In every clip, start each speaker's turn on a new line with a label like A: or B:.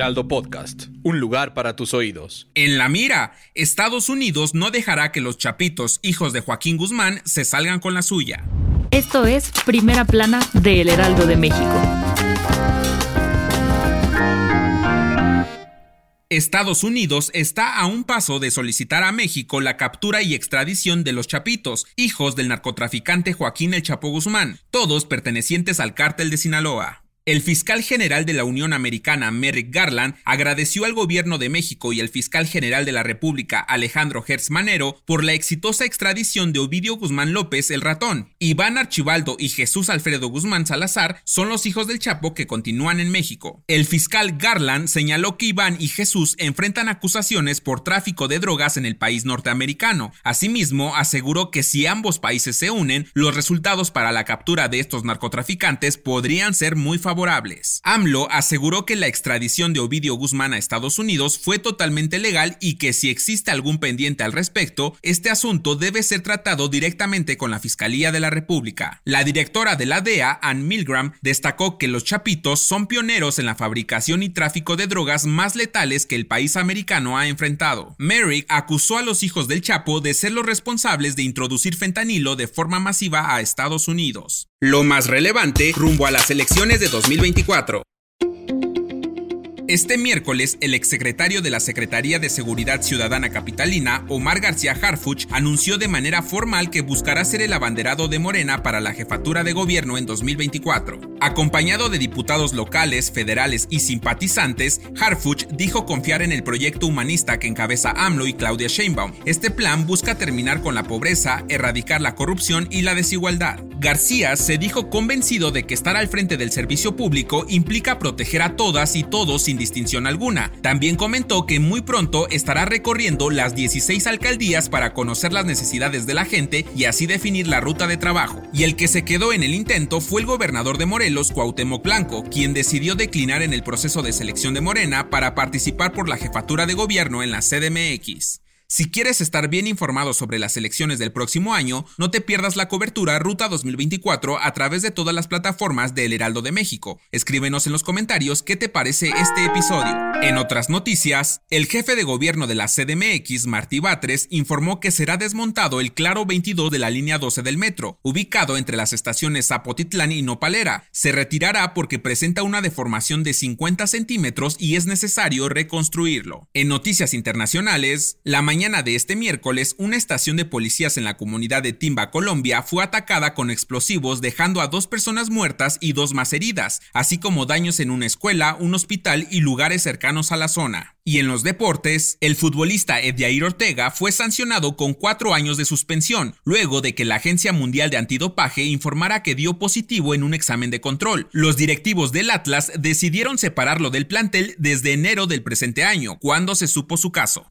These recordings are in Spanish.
A: Heraldo Podcast, un lugar para tus oídos.
B: En la mira, Estados Unidos no dejará que los chapitos, hijos de Joaquín Guzmán, se salgan con la suya.
C: Esto es Primera Plana de El Heraldo de México.
B: Estados Unidos está a un paso de solicitar a México la captura y extradición de los Chapitos, hijos del narcotraficante Joaquín El Chapo Guzmán, todos pertenecientes al cártel de Sinaloa. El fiscal general de la Unión Americana, Merrick Garland, agradeció al gobierno de México y al fiscal general de la República, Alejandro Hertz Manero, por la exitosa extradición de Ovidio Guzmán López, el ratón. Iván Archibaldo y Jesús Alfredo Guzmán Salazar son los hijos del Chapo que continúan en México. El fiscal Garland señaló que Iván y Jesús enfrentan acusaciones por tráfico de drogas en el país norteamericano. Asimismo, aseguró que si ambos países se unen, los resultados para la captura de estos narcotraficantes podrían ser muy favorables. AMLO aseguró que la extradición de Ovidio Guzmán a Estados Unidos fue totalmente legal y que si existe algún pendiente al respecto, este asunto debe ser tratado directamente con la Fiscalía de la República. La directora de la DEA, Ann Milgram, destacó que los chapitos son pioneros en la fabricación y tráfico de drogas más letales que el país americano ha enfrentado. Merrick acusó a los hijos del Chapo de ser los responsables de introducir fentanilo de forma masiva a Estados Unidos. Lo más relevante rumbo a las elecciones de 2024. Este miércoles, el exsecretario de la Secretaría de Seguridad Ciudadana Capitalina, Omar García Harfuch, anunció de manera formal que buscará ser el abanderado de Morena para la jefatura de gobierno en 2024. Acompañado de diputados locales, federales y simpatizantes, Harfuch dijo confiar en el proyecto humanista que encabeza AMLO y Claudia Sheinbaum. Este plan busca terminar con la pobreza, erradicar la corrupción y la desigualdad. García se dijo convencido de que estar al frente del servicio público implica proteger a todas y todos sin distinción alguna. También comentó que muy pronto estará recorriendo las 16 alcaldías para conocer las necesidades de la gente y así definir la ruta de trabajo. Y el que se quedó en el intento fue el gobernador de Morelos, Cuauhtémoc Blanco, quien decidió declinar en el proceso de selección de Morena para participar por la jefatura de gobierno en la CDMX. Si quieres estar bien informado sobre las elecciones del próximo año, no te pierdas la cobertura Ruta 2024 a través de todas las plataformas de El Heraldo de México. Escríbenos en los comentarios qué te parece este episodio. En otras noticias, el jefe de gobierno de la CDMX, Martí Batres, informó que será desmontado el Claro 22 de la línea 12 del metro, ubicado entre las estaciones Zapotitlán y Nopalera. Se retirará porque presenta una deformación de 50 centímetros y es necesario reconstruirlo. En noticias internacionales, la mañana mañana de este miércoles, una estación de policías en la comunidad de Timba, Colombia, fue atacada con explosivos dejando a dos personas muertas y dos más heridas, así como daños en una escuela, un hospital y lugares cercanos a la zona. Y en los deportes, el futbolista Edjair Ortega fue sancionado con cuatro años de suspensión, luego de que la Agencia Mundial de Antidopaje informara que dio positivo en un examen de control. Los directivos del Atlas decidieron separarlo del plantel desde enero del presente año, cuando se supo su caso.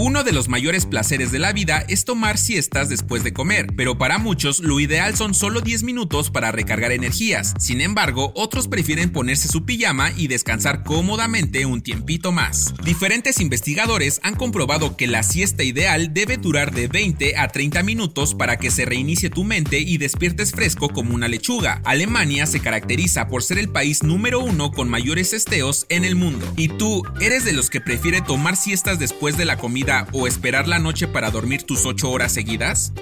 B: Uno de los mayores placeres de la vida es tomar siestas después de comer, pero para muchos lo ideal son solo 10 minutos para recargar energías. Sin embargo, otros prefieren ponerse su pijama y descansar cómodamente un tiempito más. Diferentes investigadores han comprobado que la siesta ideal debe durar de 20 a 30 minutos para que se reinicie tu mente y despiertes fresco como una lechuga. Alemania se caracteriza por ser el país número uno con mayores esteos en el mundo. ¿Y tú eres de los que prefiere tomar siestas después de la comida o esperar la noche para dormir tus 8 horas seguidas?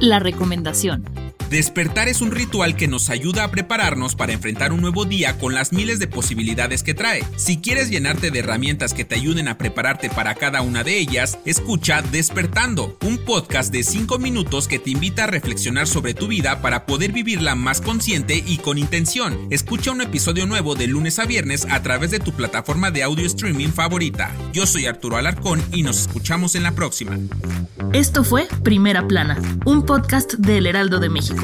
C: La recomendación.
B: Despertar es un ritual que nos ayuda a prepararnos para enfrentar un nuevo día con las miles de posibilidades que trae. Si quieres llenarte de herramientas que te ayuden a prepararte para cada una de ellas, escucha Despertando, un podcast de 5 minutos que te invita a reflexionar sobre tu vida para poder vivirla más consciente y con intención. Escucha un episodio nuevo de lunes a viernes a través de tu plataforma de audio streaming favorita. Yo soy Arturo Alarcón y nos escuchamos en la próxima.
C: Esto fue Primera Plana, un podcast del Heraldo de México.